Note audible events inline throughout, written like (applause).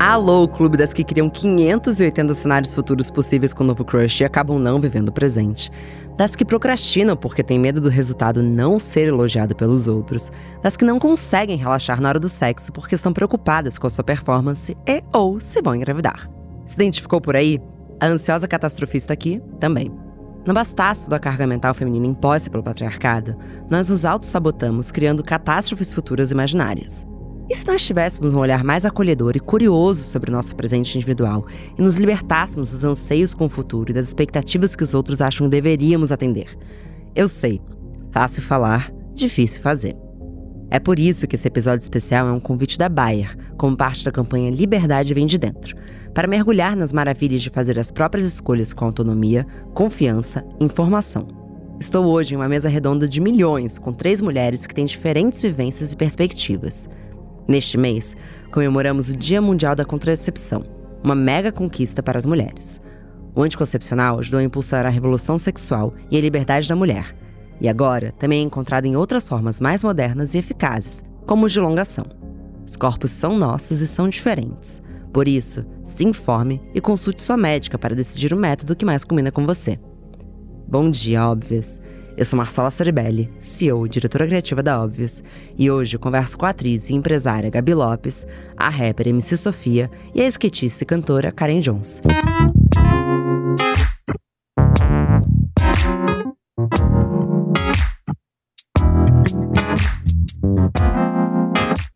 Alô, clube das que criam 580 cenários futuros possíveis com o novo crush e acabam não vivendo o presente. Das que procrastinam porque têm medo do resultado não ser elogiado pelos outros. Das que não conseguem relaxar na hora do sexo porque estão preocupadas com a sua performance e ou se vão engravidar. Se identificou por aí? A ansiosa catastrofista aqui também. Não bastasse toda a carga mental feminina imposta pelo patriarcado, nós nos auto-sabotamos criando catástrofes futuras imaginárias. E se nós tivéssemos um olhar mais acolhedor e curioso sobre o nosso presente individual e nos libertássemos dos anseios com o futuro e das expectativas que os outros acham que deveríamos atender? Eu sei, fácil falar, difícil fazer. É por isso que esse episódio especial é um convite da Bayer, como parte da campanha Liberdade Vem de Dentro, para mergulhar nas maravilhas de fazer as próprias escolhas com autonomia, confiança e informação. Estou hoje em uma mesa redonda de milhões com três mulheres que têm diferentes vivências e perspectivas. Neste mês, comemoramos o Dia Mundial da Contracepção, uma mega conquista para as mulheres. O anticoncepcional ajudou a impulsar a revolução sexual e a liberdade da mulher, e agora também é encontrado em outras formas mais modernas e eficazes, como o de elongação. Os corpos são nossos e são diferentes. Por isso, se informe e consulte sua médica para decidir o método que mais combina com você. Bom dia, óbvias! Eu sou Marcela Ceribelli, CEO e diretora criativa da Óbvias, e hoje converso com a atriz e empresária Gabi Lopes, a rapper MC Sofia e a esquetista e cantora Karen Jones.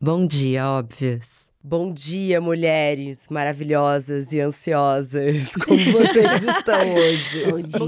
Bom dia, óbvias. Bom dia, mulheres maravilhosas e ansiosas. (laughs) Como vocês (laughs) estão hoje? Bom dia.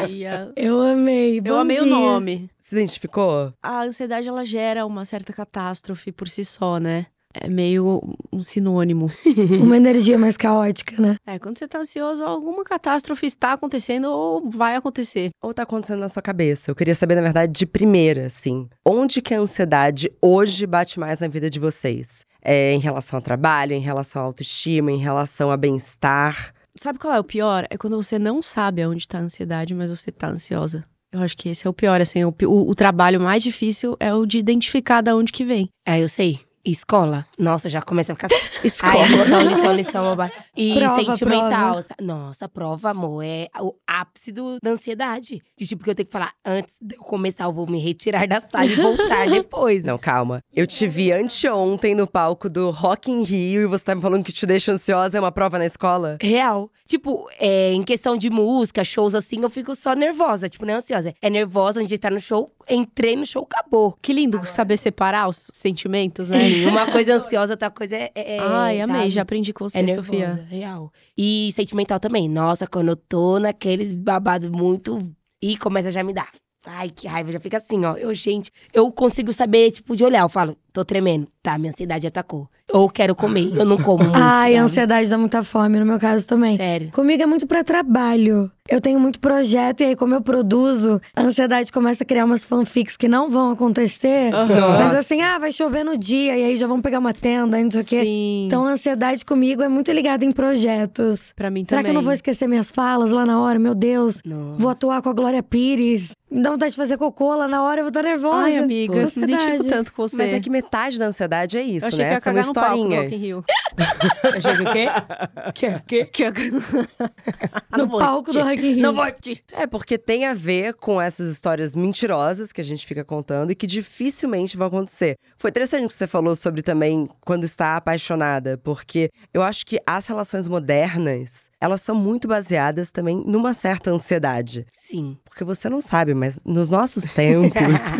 Bom dia. Eu amei. Eu bom amei o dia. nome. Se identificou? A ansiedade ela gera uma certa catástrofe por si só, né? É meio um sinônimo. (laughs) Uma energia mais caótica, né? É, quando você tá ansioso, alguma catástrofe está acontecendo ou vai acontecer. Ou tá acontecendo na sua cabeça? Eu queria saber, na verdade, de primeira, assim. Onde que a ansiedade hoje bate mais na vida de vocês? É em relação ao trabalho, em relação à autoestima, em relação a bem-estar? Sabe qual é o pior? É quando você não sabe aonde tá a ansiedade, mas você tá ansiosa. Eu acho que esse é o pior, assim. O, o- o trabalho mais difícil é o de identificar da onde que vem. É, eu sei. Escola. Nossa, já começa a ficar. (laughs) Escola. Ai, lição, lição, lição. babá. E Prova, sentimental. prova. sa- Nossa, prova, amor, é o ápice do- da ansiedade. De tipo, que eu tenho que falar, antes de eu começar, eu vou me retirar da sala e voltar (laughs) depois. Não, calma. Eu te vi anteontem no palco do Rock in Rio e você tá me falando que te deixa ansiosa, é uma prova na escola? Real. Tipo, é, em questão de música, shows assim, eu fico só nervosa. Tipo, não é ansiosa. É nervosa antes de estar no show, entrei no show, acabou. Que lindo saber separar os sentimentos, né? Sim, uma coisa ansiosa, outra coisa é. é Ai, amei. sabe? Já aprendi com você, É nervosa, Sofia. real. E sentimental também. Nossa, quando eu tô naqueles babados muito. E começa já me dar. Ai, que raiva, já fica assim, ó. Eu, gente, eu consigo saber, tipo, de olhar. Eu falo, tô tremendo. Tá, minha ansiedade atacou. Ou quero comer, eu não como muito. Ai, a sabe? ansiedade dá muita fome, no meu caso também. Sério. Comigo é muito pra trabalho. Eu tenho muito projeto e aí, como eu produzo, a ansiedade começa a criar umas fanfics que não vão acontecer. Aham. Mas assim, ah, vai chover no dia e aí já vão pegar uma tenda e não sei o quê. Sim. Então a ansiedade comigo é muito ligada em projetos. pra mim Será também. que eu não vou esquecer minhas falas lá na hora? Meu Deus. Nossa. Vou atuar com a Glória Pires. Me dá vontade de fazer cocô lá na hora, eu vou estar nervosa. Ai, amiga, me identifico tanto com você. Mas é que metade da ansiedade é isso, eu achei né? que ia São cagar no palco do historinhas. Rock in Rio. Achei que o quê? Que, que? (laughs) Que (laughs) No palco do Rock in Rio. Não vou repetir. É, porque tem a ver com essas histórias mentirosas que a gente fica contando e que dificilmente vão acontecer. Foi interessante o que você falou sobre também quando está apaixonada, porque eu acho que as relações modernas, elas são muito baseadas também numa certa ansiedade. Sim. Porque você não sabe, mas nos nossos tempos, (laughs)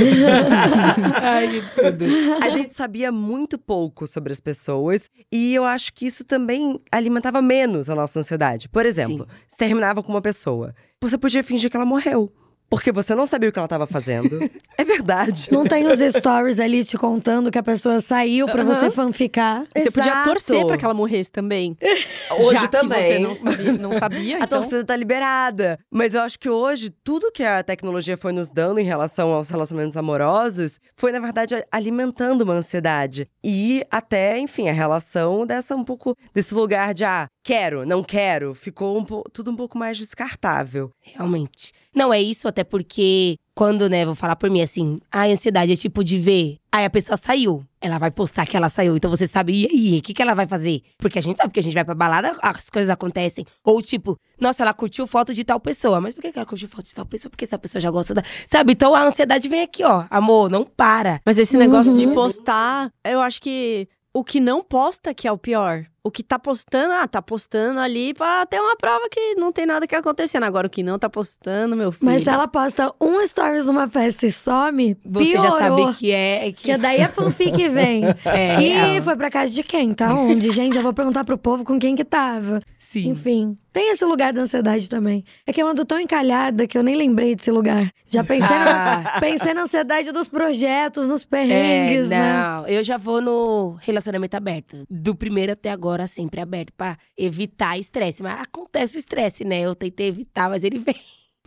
Ai, tudo. a gente sabia muito pouco sobre as pessoas e eu acho que isso também alimentava menos a nossa ansiedade. Por exemplo, se terminava com uma pessoa, você podia fingir que ela morreu. Porque você não sabia o que ela estava fazendo. (laughs) é verdade. Não tem os (laughs) stories ali te contando que a pessoa saiu pra você fanficar. Você podia Exato. torcer pra que ela morresse também. (laughs) Hoje Já também. Que você não sabia, não sabia A então. torcida tá liberada. Mas eu acho que hoje, tudo que a tecnologia foi nos dando em relação aos relacionamentos amorosos foi, na verdade, alimentando uma ansiedade. E até, enfim, a relação dessa um pouco desse lugar de ah, quero, não quero, ficou um po- tudo um pouco mais descartável. Realmente. Não, é isso, até porque quando, né, vou falar por mim assim, a ansiedade é tipo de ver. Aí a pessoa saiu. Ela vai postar que ela saiu. Então você sabe, e aí, o que, que ela vai fazer? Porque a gente sabe que a gente vai pra balada, as coisas acontecem. Ou tipo, nossa, ela curtiu foto de tal pessoa. Mas por que, ela curtiu foto de tal pessoa? Porque essa pessoa já gosta da. Sabe? Então a ansiedade vem aqui, ó. Amor, não para. Mas esse negócio de Uhum. postar, eu acho que o que não posta que é o pior. O que tá postando, ah, tá postando ali pra ter uma prova que não tem nada que acontecendo. Agora, o que não tá postando, meu filho. Mas se ela posta um stories numa festa e some, Você piorou. já sabe que é. Que... Que daí a fanfic vem. (laughs) É, e real. foi pra casa de quem? Tá onde? Gente, já vou perguntar pro povo com quem que tava. Sim. Enfim, tem esse lugar da ansiedade também. É que eu ando tão encalhada que eu nem lembrei desse lugar. Já pensei, Ah. na, (laughs) pensei na ansiedade dos projetos, nos É, perrengues, né? não. Eu já vou no relacionamento aberto. Do primeiro até agora, sempre aberto, pra evitar estresse. Mas acontece o estresse, né? Eu tentei evitar, mas ele (laughs) vem.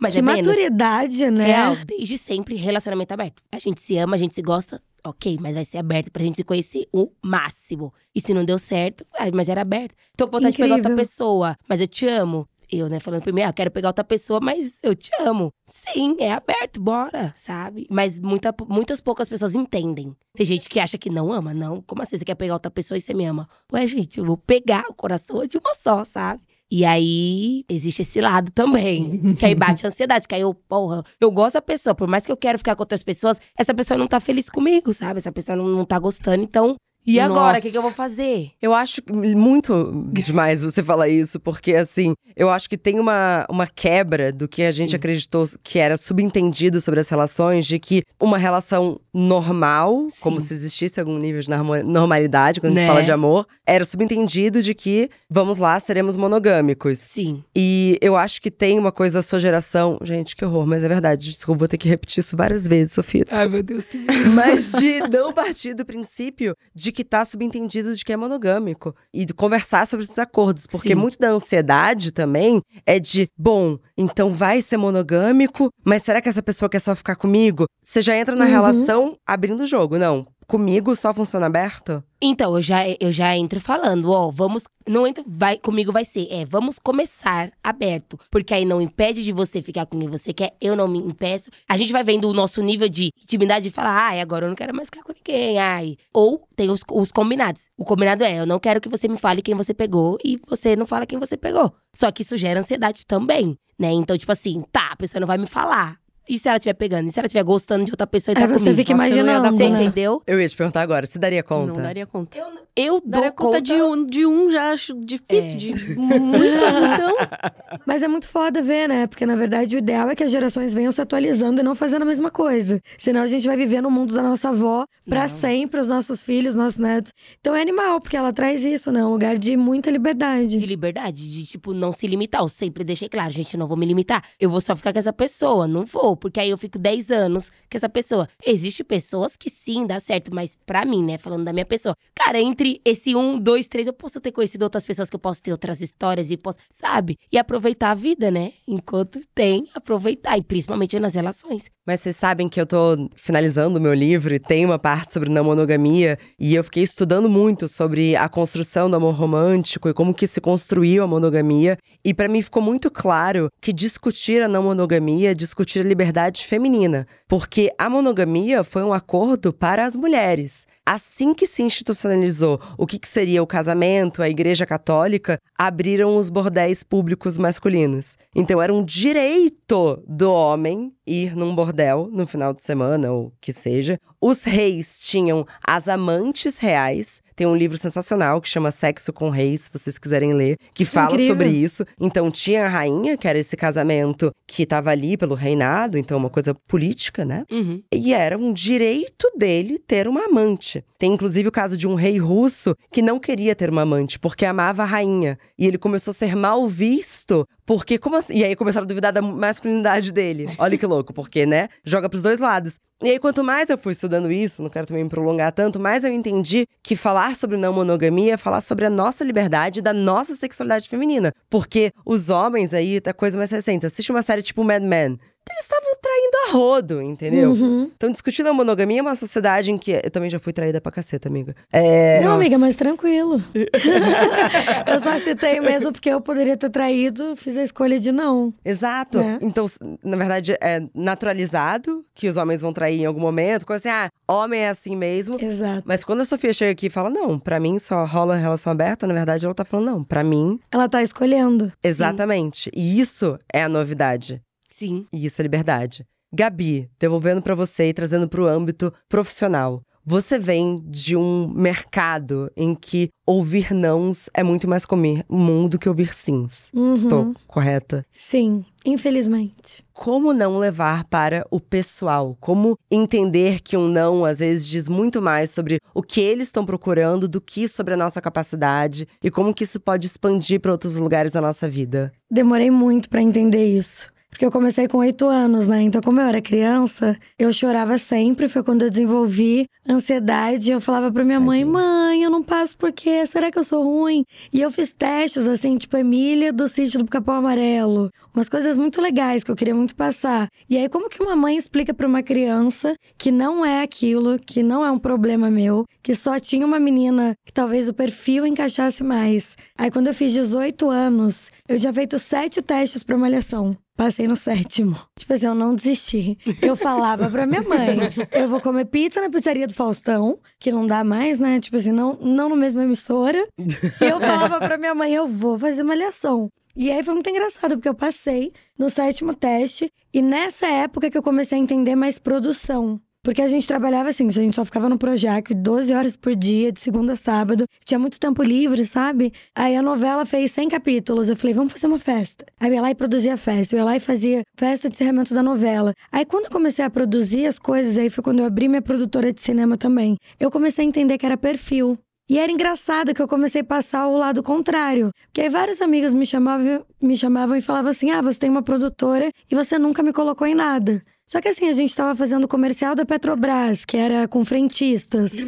Mas Que é menos. maturidade, né? Real, desde sempre, relacionamento aberto. A gente se ama, a gente se gosta, ok, mas vai ser aberto pra gente se conhecer o máximo. E se não deu certo, mas era aberto. Tô com vontade de pegar outra Incrível. pessoa, mas eu te amo. Eu, né, falando primeiro, ah, quero pegar outra pessoa, mas eu te amo. Sim, é aberto, bora, sabe? Mas muita, muitas poucas pessoas entendem. Tem gente que acha que não ama, não. Como assim você quer pegar outra pessoa e você me ama? Ué, gente, eu vou pegar o coração de uma só, sabe? E aí, existe esse lado também. que aí bate a ansiedade. Que aí eu, porra, eu gosto da pessoa. Por mais que eu quero ficar com outras pessoas, essa pessoa não tá feliz comigo, sabe? Essa pessoa não, não tá gostando. Então, e agora? O que, que eu vou fazer? Eu acho muito demais você falar isso, porque assim, eu acho que tem uma, uma quebra do que a gente Sim. acreditou que era subentendido sobre as relações, de que uma relação normal, como Sim. se existisse algum nível de norma- normalidade quando a gente Né? fala de amor, era subentendido de que, vamos lá, seremos monogâmicos. Sim. E eu acho que tem uma coisa da sua geração. Gente, que horror, mas é verdade. Desculpa, vou ter que repetir isso várias vezes, Sofia. Ai, meu Deus, que Mas de não partir do princípio de que tá subentendido de que é monogâmico. E de conversar sobre esses acordos. Porque Sim. muito da ansiedade também é de, bom, então vai ser monogâmico, mas será que essa pessoa quer só ficar comigo? Você já entra na Uhum. relação abrindo o jogo. Não, comigo só funciona aberto? Então, eu já, eu já entro falando, ó, vamos. Não entro, vai, comigo vai ser, é, vamos começar aberto. Porque aí não impede de você ficar com quem você quer, eu não me impeço. A gente vai vendo o nosso nível de intimidade e falar, ai, agora eu não quero mais ficar com ninguém, ai. Ou tem os, os combinados. O combinado é, eu não quero que você me fale quem você pegou e você não fala quem você pegou. Só que isso gera ansiedade também, né? Então, tipo assim, tá, a pessoa não vai me falar. E se ela estiver pegando? E se ela estiver gostando de outra pessoa e Aí tá você comigo? fica Nossa, eu não ia dar imaginando, Você entendeu? Eu ia te perguntar agora, você daria conta? Não daria conta. Eu, eu dou Daria conta, de, um, de um, já acho difícil. É. De muitos, então. (laughs) Mas é muito foda ver, né? Porque, na verdade, o ideal é que as gerações venham se atualizando e não fazendo a mesma coisa. Senão a gente vai viver no mundo da nossa avó pra Não. sempre, os nossos filhos, nossos netos. Então é animal, porque ela traz isso, né? Um lugar de muita liberdade. de liberdade, de, tipo, não se limitar. Eu sempre deixei claro, gente, eu não vou me limitar. Eu vou só ficar com essa pessoa, não vou. Porque aí eu fico 10 anos com essa pessoa. Existem pessoas que sim, dá certo, mas pra mim, né, falando da minha pessoa. Cara, entre esse um, dois, três, eu posso ter conhecido outras pessoas que eu posso ter outras histórias e posso, sabe? E aproveitar a vida, né? Enquanto tem, aproveitar. E principalmente nas relações. Mas vocês sabem que eu tô finalizando o meu livro e tem uma parte sobre não monogamia e eu fiquei estudando muito sobre a construção do amor romântico e como que se construiu a monogamia e pra mim ficou muito claro que discutir a não monogamia discutir a liberdade feminina, porque a monogamia foi um acordo para as mulheres. Assim que se institucionalizou o que, que seria o casamento, a Igreja Católica, abriram os bordéis públicos masculinos. Então era um direito do homem ir num bordel no final de semana, ou que seja. Os reis tinham as amantes reais. Tem um livro sensacional que chama Sexo com Reis, se vocês quiserem ler, que fala Incrível. sobre isso. Então tinha a rainha, que era esse casamento que estava ali pelo reinado, então uma coisa política, né? Uhum. E era um direito dele ter uma amante. Tem inclusive o caso de um rei russo que não queria ter uma amante porque amava a rainha. E ele começou a ser mal visto porque, como assim? E aí começaram a duvidar da masculinidade dele. (laughs) Olha que louco, porque, né? Joga pros dois lados. E aí, quanto mais eu fui estudando isso, não quero também me prolongar tanto, mais eu entendi que falar sobre não monogamia é falar sobre a nossa liberdade e da nossa sexualidade feminina. Porque os homens aí, da coisa mais recente, assiste uma série tipo Mad Men. Eles estavam traindo a rodo, entendeu? Uhum. Então, discutindo a monogamia é uma sociedade em que. Eu também já fui traída pra caceta, amiga. É, Não, nossa. amiga, mas tranquilo. (laughs) eu só citei mesmo porque eu poderia ter traído, fiz a escolha de não. Exato. É. Então, na verdade, é naturalizado que os homens vão trair em algum momento. Coisa assim, ah, homem é assim mesmo. Exato. Mas quando a Sofia chega aqui e fala, não, pra mim só rola relação aberta, na verdade ela tá falando, não, pra mim, Ela tá escolhendo. exatamente. E isso é a novidade. Sim. E isso é liberdade. Gabi, devolvendo pra você e trazendo pro âmbito profissional. Você vem de um mercado em que ouvir nãos é muito mais comum do que ouvir sims. Uhum. Estou correta? Sim, infelizmente. Como não levar para o pessoal? Como entender que um não às vezes diz muito mais sobre o que eles estão procurando do que sobre a nossa capacidade e como que isso pode expandir para outros lugares da nossa vida? Demorei muito pra entender isso. Porque eu comecei com oito anos, né? Então, como eu era criança, eu chorava sempre. Foi quando eu desenvolvi ansiedade. Eu falava pra minha mãe: Tadinha. mãe, eu não passo por quê? Será que eu sou ruim? E eu fiz testes, assim, tipo Emília do sítio do Capão Amarelo. Umas coisas muito legais que eu queria muito passar. E aí, como que uma mãe explica pra uma criança que não é aquilo, que não é um problema meu, que só tinha uma menina que talvez o perfil encaixasse mais? Aí, quando eu fiz 18 anos, eu tinha feito sete testes pra malhação. Passei no sétimo. Tipo assim, eu não desisti. Eu falava pra minha mãe: eu vou comer pizza na pizzaria do Faustão, que não dá mais, né? Tipo assim, não, não no mesma emissora. E eu falava pra minha mãe: eu vou fazer malhação. E aí foi muito engraçado, porque eu passei no sétimo teste, e nessa época que eu comecei a entender mais produção. Porque a gente trabalhava assim, a gente só ficava no Projac 12 horas por dia, de segunda a sábado. Tinha muito tempo livre, sabe? Aí a novela fez 100 capítulos. Eu falei, vamos fazer uma festa. Aí eu ia lá e produzia festa. Eu ia lá e fazia festa de encerramento da novela. Aí quando eu comecei a produzir as coisas, aí foi quando eu abri minha produtora de cinema também. Eu comecei a entender que era perfil. E era engraçado que eu comecei a passar o lado contrário. Porque aí vários amigos me chamavam, me chamavam e falavam assim: ah, você tem uma produtora e você nunca me colocou em nada. Só que assim, a gente tava fazendo comercial da Petrobras, que era com frentistas. (laughs)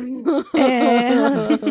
É,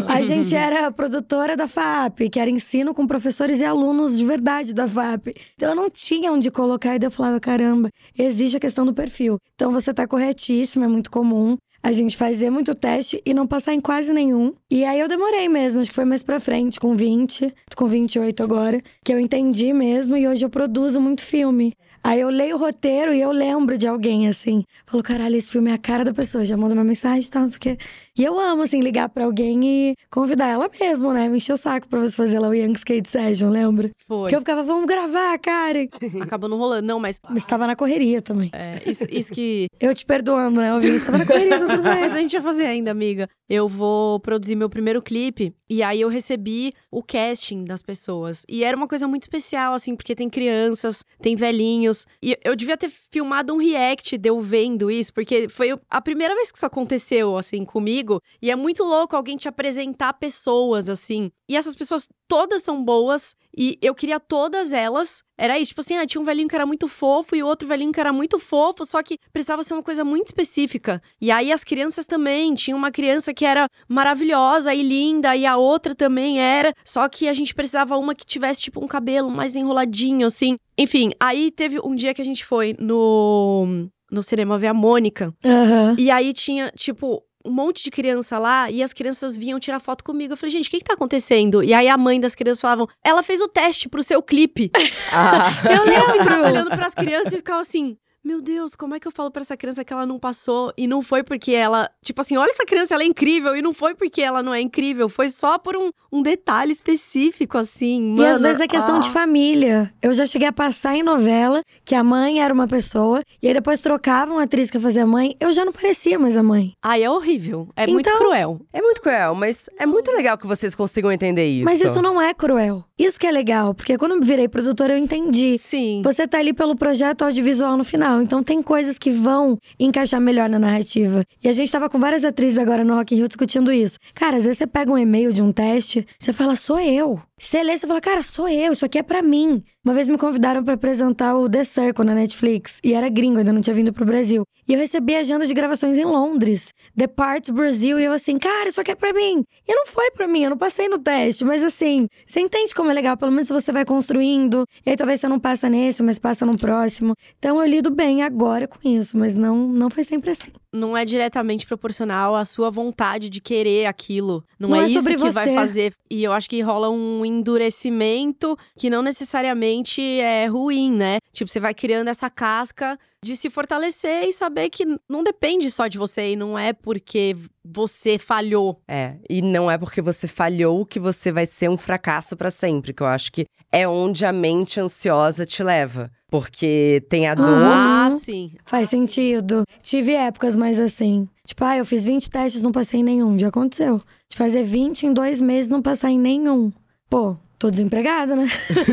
a gente era produtora da FAP, que era ensino com professores e alunos de verdade da FAP. Então eu não tinha onde colocar, e daí eu falava, caramba, existe a questão do perfil. Então você tá corretíssimo, é muito comum. A gente fazer muito teste e não passar em quase nenhum. E aí eu demorei mesmo, acho que foi mais pra frente, com 20, tô com 28 agora, que eu entendi mesmo e hoje eu produzo muito filme. Aí eu leio o roteiro e eu lembro de alguém, assim. Falo, caralho, esse filme é a cara da pessoa. Já manda uma mensagem e tal, não sei o quê. E eu amo, assim, ligar pra alguém e convidar ela mesmo, né? Me encher o saco pra você fazer lá o Young Skate Session, lembra? Foi. Que eu ficava, vamos gravar, cara. (laughs) Acabou não rolando. Não, mas Mas tava na correria também. é, isso, isso que. (laughs) Eu te perdoando, né? Eu vi, você tava na correria, tá tudo bem. (laughs) Mas a gente vai fazer ainda, amiga. Eu vou produzir meu primeiro clipe. E aí eu recebi o casting das pessoas. E era uma coisa muito especial, assim, porque tem crianças, tem velhinhos. E eu devia ter filmado um react de eu vendo isso, porque foi a primeira vez que isso aconteceu, assim, comigo. E é muito louco alguém te apresentar pessoas, assim. E essas pessoas todas são boas. E eu queria todas elas. Era isso, tipo assim, ah, tinha um velhinho que era muito fofo e outro velhinho que era muito fofo, só que precisava ser uma coisa muito específica. E aí as crianças também, tinha uma criança que era maravilhosa e linda e a outra também era, só que a gente precisava uma que tivesse tipo um cabelo mais enroladinho assim. Enfim, aí teve um dia que a gente foi no no cinema ver a Mônica Aham. e aí tinha tipo um monte de criança lá e as crianças vinham tirar foto comigo. Eu falei, gente, o que que tá acontecendo? E aí a mãe das crianças falavam, ela fez o teste pro seu clipe. Ah, Eu lembro (laughs) olhando pras crianças e ficava assim. Meu Deus, como é que eu falo pra essa criança que ela não passou e não foi porque ela. Tipo assim, olha essa criança, ela é incrível e não foi porque ela não é incrível, foi só por um, um detalhe específico, assim. E Mano, às vezes é questão ah. de família. Eu já cheguei a passar em novela que a mãe era uma pessoa, e aí depois trocavam a atriz que fazia a mãe, eu já não parecia mais a mãe. Ai, é horrível. É muito Então- cruel. é muito cruel, mas é muito legal que vocês consigam entender isso. Mas isso não é cruel. Isso que é legal, porque quando eu virei produtora eu entendi. Sim. Você tá ali pelo projeto audiovisual no final, então tem coisas que vão encaixar melhor na narrativa. E a gente tava com várias atrizes agora no Rock in Rio discutindo isso. Cara, às vezes você pega um e-mail de um teste, você fala, sou eu. Você lê, você fala, cara, sou eu, isso aqui é pra mim. Uma vez me convidaram pra apresentar o The Circle na Netflix. E era gringo, ainda não tinha vindo pro Brasil. E eu recebi agenda de gravações em Londres. The Parts Brasil. E eu assim, cara, isso aqui é pra mim. E não foi pra mim, eu não passei no teste. Mas assim, você entende como é legal. Pelo menos você vai construindo. E aí talvez você não passa nesse, mas passa no próximo. Então eu lido bem agora com isso. Mas não, não foi sempre assim. Não é diretamente proporcional à sua vontade de querer aquilo. Não, Não é, é isso que você. vai fazer. E eu acho que rola um endurecimento que não necessariamente é ruim, né? Tipo, você vai criando essa casca de se fortalecer e saber que não depende só de você e não é porque você falhou. É, e não é porque você falhou que você vai ser um fracasso pra sempre, que eu acho que é onde a mente ansiosa te leva. Porque tem a dor. Ah, sim. Faz sentido. Tive épocas mais assim. Tipo, ah, eu fiz 20 testes, não passei em nenhum. Já aconteceu. De fazer 20 em dois meses, não passar em nenhum. Pô, tô desempregada, né?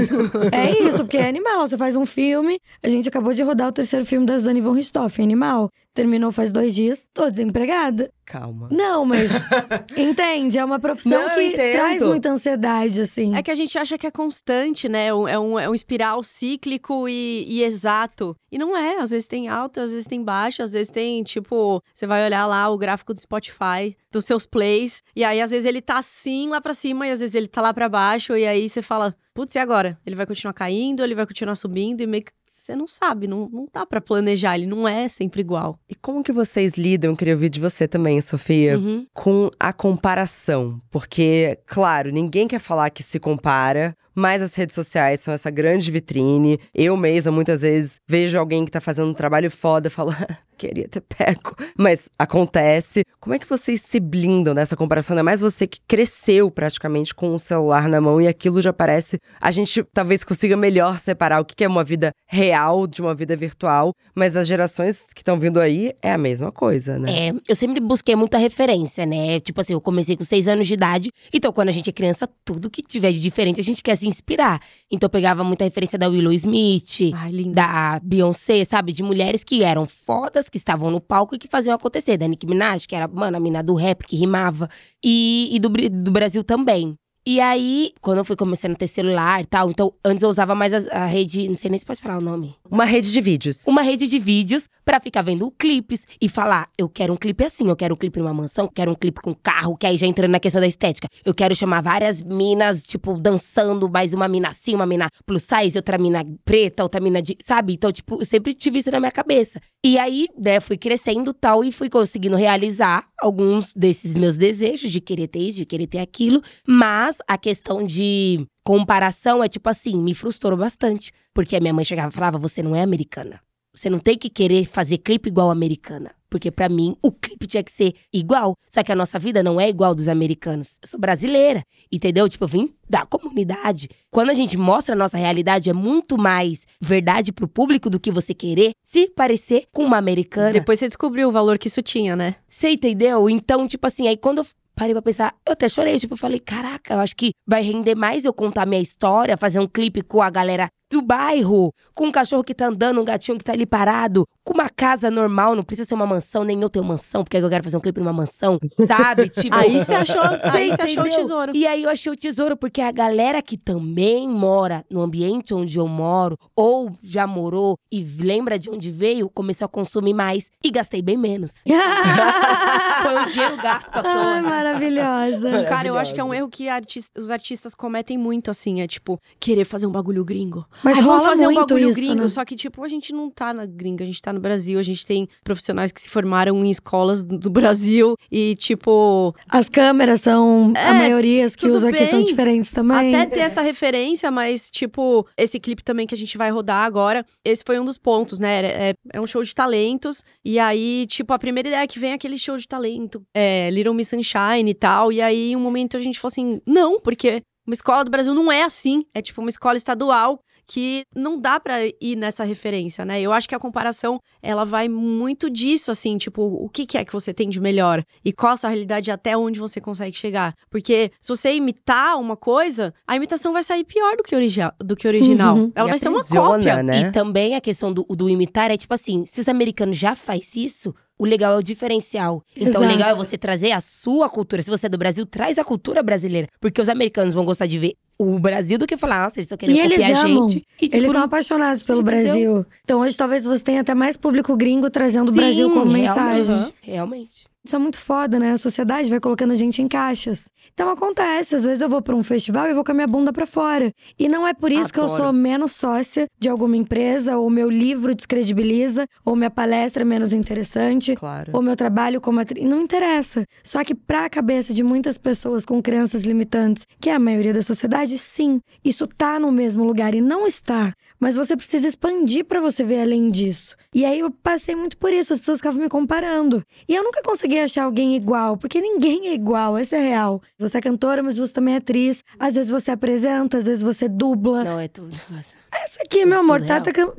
(laughs) é isso, porque é animal. Você faz um filme. A gente acabou de rodar o terceiro filme da Suzane von Richthofen, Animal. Terminou faz dois dias, tô desempregada. Calma. Não, mas. (laughs) entende? É uma profissão Não, que traz muita ansiedade, assim. É que a gente acha que é constante, né? É um, é um, é um espiral cíclico e, e exato. E não é. Às vezes tem alto, às vezes tem baixo, às vezes tem, tipo, você vai olhar lá o gráfico do Spotify, dos seus plays, e aí às vezes ele tá assim lá pra cima, e às vezes ele tá lá pra baixo, e aí você fala, putz, e agora? Ele vai continuar caindo, ele vai continuar subindo, e meio que você não sabe, não, não dá pra planejar, ele não é sempre igual. E como que vocês lidam, eu queria ouvir de você também, Sofia, Uhum. com a comparação? Porque, claro, ninguém quer falar que se compara, mas as redes sociais são essa grande vitrine. Eu mesma, muitas vezes, vejo alguém que tá fazendo um trabalho foda e falo, "Ah, (laughs) queria ter pego. Mas acontece. Como é que vocês se blindam dessa comparação? Ainda mais você que cresceu praticamente com o celular na mão e aquilo já parece. A gente talvez consiga melhor separar o que que é uma vida real de uma vida virtual, mas as gerações que estão vindo aí é a mesma coisa, né? É, eu sempre busquei muita referência, né? Tipo assim, eu comecei com seis anos de idade. Então, quando a gente é criança, tudo que tiver de diferente, a gente quer se inspirar. Então, eu pegava muita referência da Willow Smith, Ai, da Beyoncé, sabe? De mulheres que eram fodas, que estavam no palco e que faziam acontecer. Da Nicki Minaj, que era, mano, a mina do rap, que rimava. E, e do, do Brasil também. E aí, quando eu fui começando a ter celular e tal, então antes eu usava mais a, a rede, não sei nem se pode falar o nome. Uma rede de vídeos. Uma rede de vídeos pra ficar vendo clipes e falar: eu quero um clipe assim, eu quero um clipe numa mansão, quero um clipe com carro, que aí já entrando na questão da estética. Eu quero chamar várias minas, tipo, dançando, mais uma mina assim, uma mina plus size, outra mina preta, outra mina de. Sabe? Então, tipo, eu sempre tive isso na minha cabeça. E aí, né, fui crescendo tal e fui conseguindo realizar alguns desses meus desejos de querer ter isso, de querer ter aquilo. Mas a questão de comparação é tipo assim, me frustrou bastante. Porque a minha mãe chegava e falava: você não é americana. Você não tem que querer fazer clipe igual a americana. Porque pra mim, o clipe tinha que ser igual. Só que a nossa vida não é igual dos americanos. Eu sou brasileira, entendeu? Tipo, eu vim da comunidade. Quando a gente mostra a nossa realidade, é muito mais verdade pro público do que você querer se parecer com uma americana. Depois você descobriu o valor que isso tinha, né? Você entendeu? Então, tipo assim, aí quando eu parei pra pensar, eu até chorei. Tipo, eu falei, caraca, eu acho que vai render mais eu contar minha história, fazer um clipe com a galera do bairro, com um cachorro que tá andando, um gatinho que tá ali parado, com uma casa normal, não precisa ser uma mansão, nem eu tenho mansão, porque eu quero fazer um clipe numa mansão, sabe? (laughs) Tipo, Aí você achou, aí Você achou o tesouro. E aí eu achei o tesouro, porque a galera que também mora no ambiente onde eu moro, ou já morou e lembra de onde veio, começou a consumir mais e gastei bem menos. (laughs) Foi um dinheiro gasto à Ai, toa. maravilhosa. Cara, eu acho que é um erro que artis- os artistas cometem muito, assim. É tipo, querer fazer um bagulho gringo. Mas Ai, vamos fazer um bagulho isso, gringo. né? Só que, tipo, a gente não tá na gringa, a gente tá no Brasil. A gente tem profissionais que se formaram em escolas do Brasil. E, tipo, As câmeras são É, a maioria as que usam aqui são diferentes também. até ter essa referência, mas, tipo, esse clipe também que a gente vai rodar agora, esse foi um dos pontos, né? É, é- é um show de talentos. E aí, tipo, a primeira ideia que vem é aquele show de talento, é, Little Miss Sunshine e tal. E aí, um momento a gente falou assim: não, porque uma escola do Brasil não é assim. É tipo uma escola estadual que não dá pra ir nessa referência, né? Eu acho que a comparação, ela vai muito disso, assim, tipo, o que, que é que você tem de melhor? E qual a sua realidade até onde você consegue chegar? Porque se você imitar uma coisa, a imitação vai sair pior do que, origi do que o original. Uhum. Ela E vai ser uma aprisiona, cópia. né? E também a questão do, do imitar é tipo assim, se os americanos já faz isso, o legal é o diferencial. Então, Exato. o legal é você trazer a sua cultura. Se você é do Brasil, traz a cultura brasileira. Porque os americanos vão gostar de ver o Brasil do que falar, nossa, eles estão querendo E copiar a gente. E, tipo, Eles são apaixonados pelo? Brasil. Então hoje talvez você tenha até mais público gringo trazendo o Brasil sim, como realmente, mensagem. Realmente. Isso é muito foda, né? A sociedade vai colocando a gente em caixas. Então acontece, às vezes eu vou pra um festival e vou com a minha bunda pra fora. E não é por isso que eu Adoro. sou menos sócia de alguma empresa, ou meu livro descredibiliza, ou minha palestra é menos interessante. Claro. ou meu trabalho como atriz. Não interessa. Só que pra cabeça de muitas pessoas com crenças limitantes, que é a maioria da sociedade, sim, isso tá no mesmo lugar e não está. Mas você precisa expandir pra você ver além disso. E aí eu passei muito por isso, as pessoas ficavam me comparando. E eu nunca consegui achar alguém igual, porque ninguém é igual, essa é real. Você é cantora, mas você também é atriz. Às vezes você apresenta, às vezes você dubla. Não, é tudo. (laughs) Essa aqui, meu amor,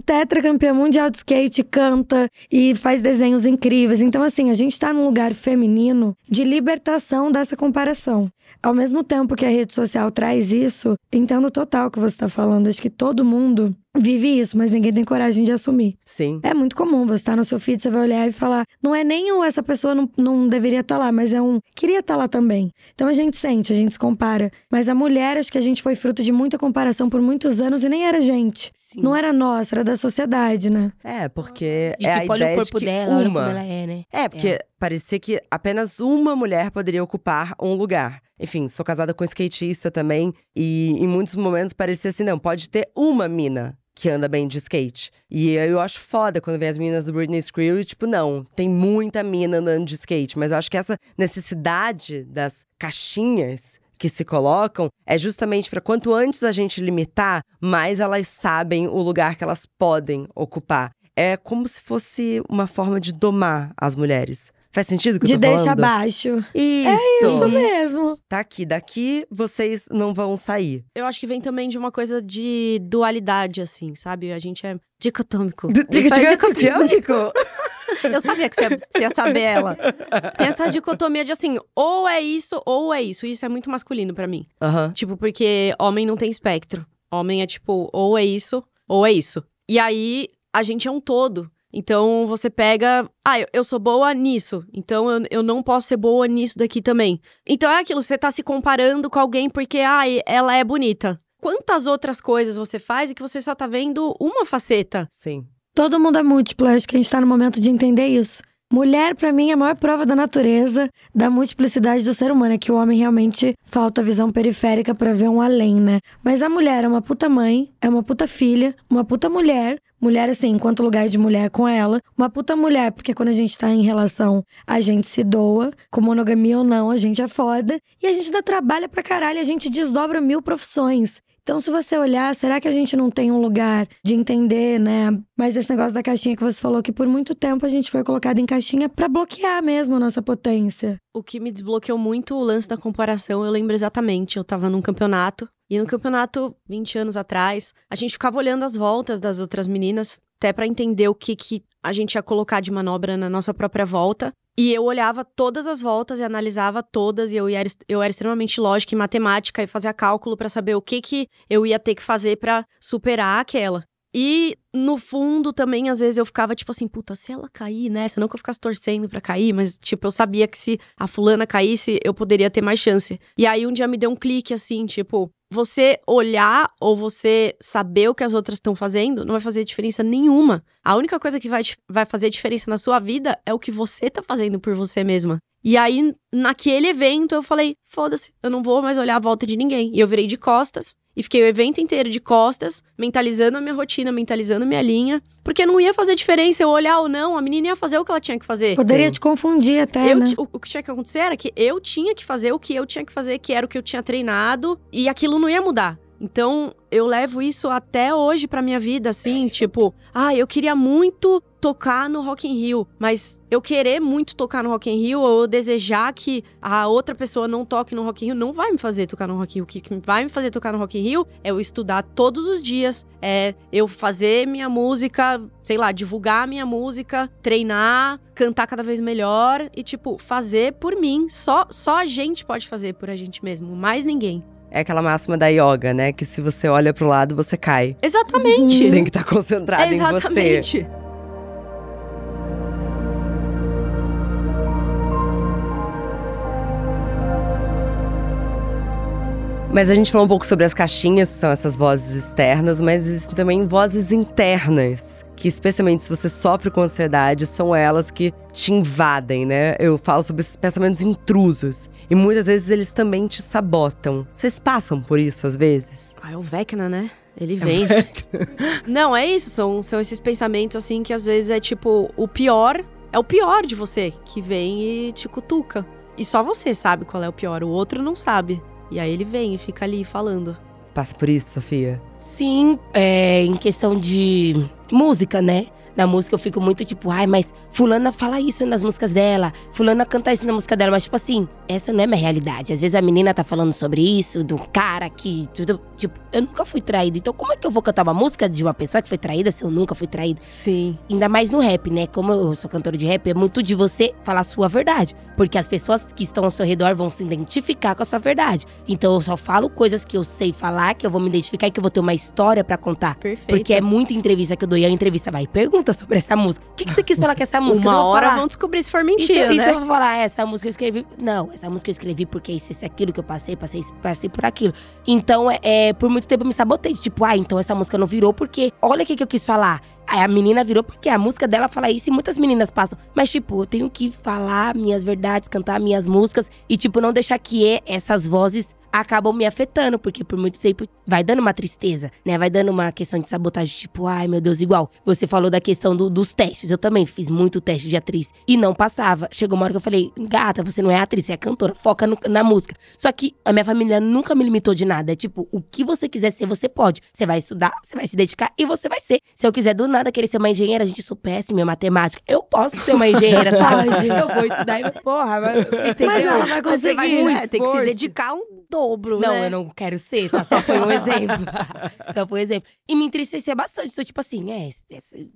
tetracampeã mundial de skate, canta e faz desenhos incríveis. Então, assim, a gente tá num lugar feminino de libertação dessa comparação. Ao mesmo tempo que a rede social traz isso, entendo total o que você tá falando. Acho que todo mundo vive isso, mas ninguém tem coragem de assumir. Sim. É muito comum, você tá no seu feed, você vai olhar e falar, não é nem o essa pessoa não, não deveria estar lá, mas é um queria estar lá também. Então a gente sente, a gente se compara. Mas a mulher, acho que a gente foi fruto de muita comparação por muitos anos e nem era gente. Sim. Não era nossa, era da sociedade, né? É, porque De, é a tipo, olha ideia o corpo de que dela, olha uma... como ela é, né? É, porque parecia que apenas uma mulher poderia ocupar um lugar. Enfim, sou casada com um skatista também, e em muitos momentos parecia assim, não, pode ter uma mina que anda bem de skate. E eu acho foda quando vem as meninas do Britney Spears, tipo, não, tem muita mina andando de skate. Mas eu acho que essa necessidade das caixinhas que se colocam é justamente para quanto antes a gente limitar, mais elas sabem o lugar que elas podem ocupar. É como se fosse uma forma de domar as mulheres. Faz sentido o que De eu tô falando? baixo. Isso. É Isso mesmo. Tá aqui, daqui vocês não vão sair. Eu acho que vem também de uma coisa de dualidade, assim, sabe? A gente é dicotômico. É dicotômico. Eu sabia que você ia, você ia saber ela. Tem essa dicotomia de assim, ou é isso, ou é isso. Isso é muito masculino pra mim. Aham. Tipo, porque homem não tem espectro. Homem é tipo, ou é isso, ou é isso. E aí, a gente é um todo. Então, você pega. Ah, eu, eu sou boa nisso. Então, eu, eu não posso ser boa nisso daqui também. Então, é aquilo, você tá se comparando com alguém porque, ah, ela é bonita. Quantas outras coisas você faz e que você só tá vendo uma faceta? Sim. Todo mundo é múltiplo, acho que a gente tá no momento de entender isso. Mulher, pra mim, é a maior prova da natureza, da multiplicidade do ser humano. É que o homem realmente falta visão periférica pra ver um além, né? Mas a mulher é uma puta mãe, é uma puta filha, uma puta mulher. Mulher, assim, enquanto lugar de mulher com ela. Uma puta mulher, porque quando a gente tá em relação, a gente se doa. Com monogamia ou não, a gente é foda. E a gente dá trabalho pra caralho, a gente desdobra mil profissões. Então, se você olhar, será que a gente não tem um lugar de entender, né? Mas esse negócio da caixinha que você falou, que por muito tempo a gente foi colocado em caixinha pra bloquear mesmo a nossa potência. O que me desbloqueou muito o lance da comparação, eu lembro exatamente. Eu tava num campeonato, e no campeonato, 20 anos atrás, a gente ficava olhando as voltas das outras meninas, até pra entender o que, que a gente ia colocar de manobra na nossa própria volta. E eu olhava todas as voltas e analisava todas, e eu, ia, eu era extremamente lógica e matemática e fazia cálculo pra saber o que, que eu ia ter que fazer pra superar aquela. E no fundo também, às vezes, eu ficava tipo assim, puta, se ela cair nessa, não que eu ficasse torcendo pra cair, mas tipo, eu sabia que se a fulana caísse, eu poderia ter mais chance. E aí um dia me deu um clique assim, tipo, você olhar ou você saber o que as outras estão fazendo não vai fazer diferença nenhuma. A única coisa que vai, vai fazer diferença na sua vida é o que você tá fazendo por você mesma. E aí, naquele evento, eu falei: foda-se, eu não vou mais olhar a volta de ninguém. E eu virei de costas e fiquei o evento inteiro de costas, mentalizando a minha rotina, mentalizando a minha linha. Porque não ia fazer diferença eu olhar ou não, a menina ia fazer o que ela tinha que fazer. Poderia Sim. te confundir até, Eu né? o, o que tinha que acontecer era que eu tinha que fazer o que eu tinha que fazer, que era o que eu tinha treinado, e aquilo não ia mudar. Então, eu levo isso até hoje pra minha vida, assim, tipo, ah, eu queria muito tocar no Rock in Rio, mas eu querer muito tocar no Rock in Rio ou desejar que a outra pessoa não toque no Rock in Rio não vai me fazer tocar no Rock in Rio. O que vai me fazer tocar no Rock in Rio é eu estudar todos os dias, é eu fazer minha música, sei lá, divulgar minha música, treinar, cantar cada vez melhor e tipo, fazer por mim. Só só a gente pode fazer por a gente mesmo, mais ninguém. É aquela máxima da yoga, né? Que se você olha pro lado, você cai. Exatamente. Tem que estar concentrado em você. Exatamente. Mas a gente falou um pouco sobre as caixinhas, que são essas vozes externas, mas existem também vozes internas, que especialmente se você sofre com ansiedade, são elas que te invadem, né? Eu falo sobre esses pensamentos intrusos. E muitas vezes eles também te sabotam. Vocês passam por isso às vezes? Ah, é o Vecna, né? Ele vem. (laughs) Não, é isso. São, são esses pensamentos, assim, que às vezes é tipo o pior. É o pior de você que vem e te cutuca. E só você sabe qual é o pior, o outro não sabe. E aí ele vem e fica ali falando. Você passa por isso, Sofia? Sim, é, em questão de música, né? Na música eu fico muito tipo, ai, mas fulana fala isso nas músicas dela, fulana canta isso na música dela, mas tipo assim, essa não é minha realidade. Às vezes a menina tá falando sobre isso, do cara que, tudo, tipo, eu nunca fui traída. Então como é que eu vou cantar uma música de uma pessoa que foi traída se eu nunca fui traída? Sim. Ainda mais no rap, né? Como eu sou cantora de rap, é muito de você falar a sua verdade. Porque as pessoas que estão ao seu redor vão se identificar com a sua verdade. Então eu só falo coisas que eu sei falar, que eu vou me identificar e que eu vou ter uma história pra contar. Perfeito. Porque é muita entrevista que eu dou e a entrevista vai e pergunta sobre essa música. O que, que você quis falar com essa (laughs) música? Eu Uma vou hora falar. vão descobrir se for E se, mentira, e né? se eu falar, "Ah, essa música eu escrevi. Não, essa música eu escrevi porque isso, isso, aquilo que eu passei, passei, passei por aquilo. Então, é, é, por muito tempo eu me sabotei. Tipo, ah, então essa música não virou porque. Olha o que, que eu quis falar. Aí a menina virou porque a música dela fala isso e muitas meninas passam. Mas, tipo, eu tenho que falar minhas verdades, cantar minhas músicas e, tipo, não deixar que essas vozes acabam me afetando, porque por muito tempo vai dando uma tristeza, né? Vai dando uma questão de sabotagem, tipo, ai meu Deus, igual. Você falou da questão do- dos testes. Eu também fiz muito teste de atriz e não passava. Chegou uma hora que eu falei, gata, você não é atriz, você é cantora, foca no- na música. Só que a minha família nunca me limitou de nada. É tipo, o que você quiser ser, você pode. Você vai estudar, você vai se dedicar e você vai ser. Se eu quiser do nada querer ser uma engenheira, a gente sou péssima em matemática. Eu posso ser uma engenheira, sabe? (laughs) Eu vou estudar e, porra, mas, entendeu? Mas ela vai você vai conseguir. é, tem que se dedicar um dobro, Não, né? eu não quero ser, tá? Só foi um exemplo. (laughs) Só foi um exemplo. E me entristecia bastante. Então, tipo assim, é,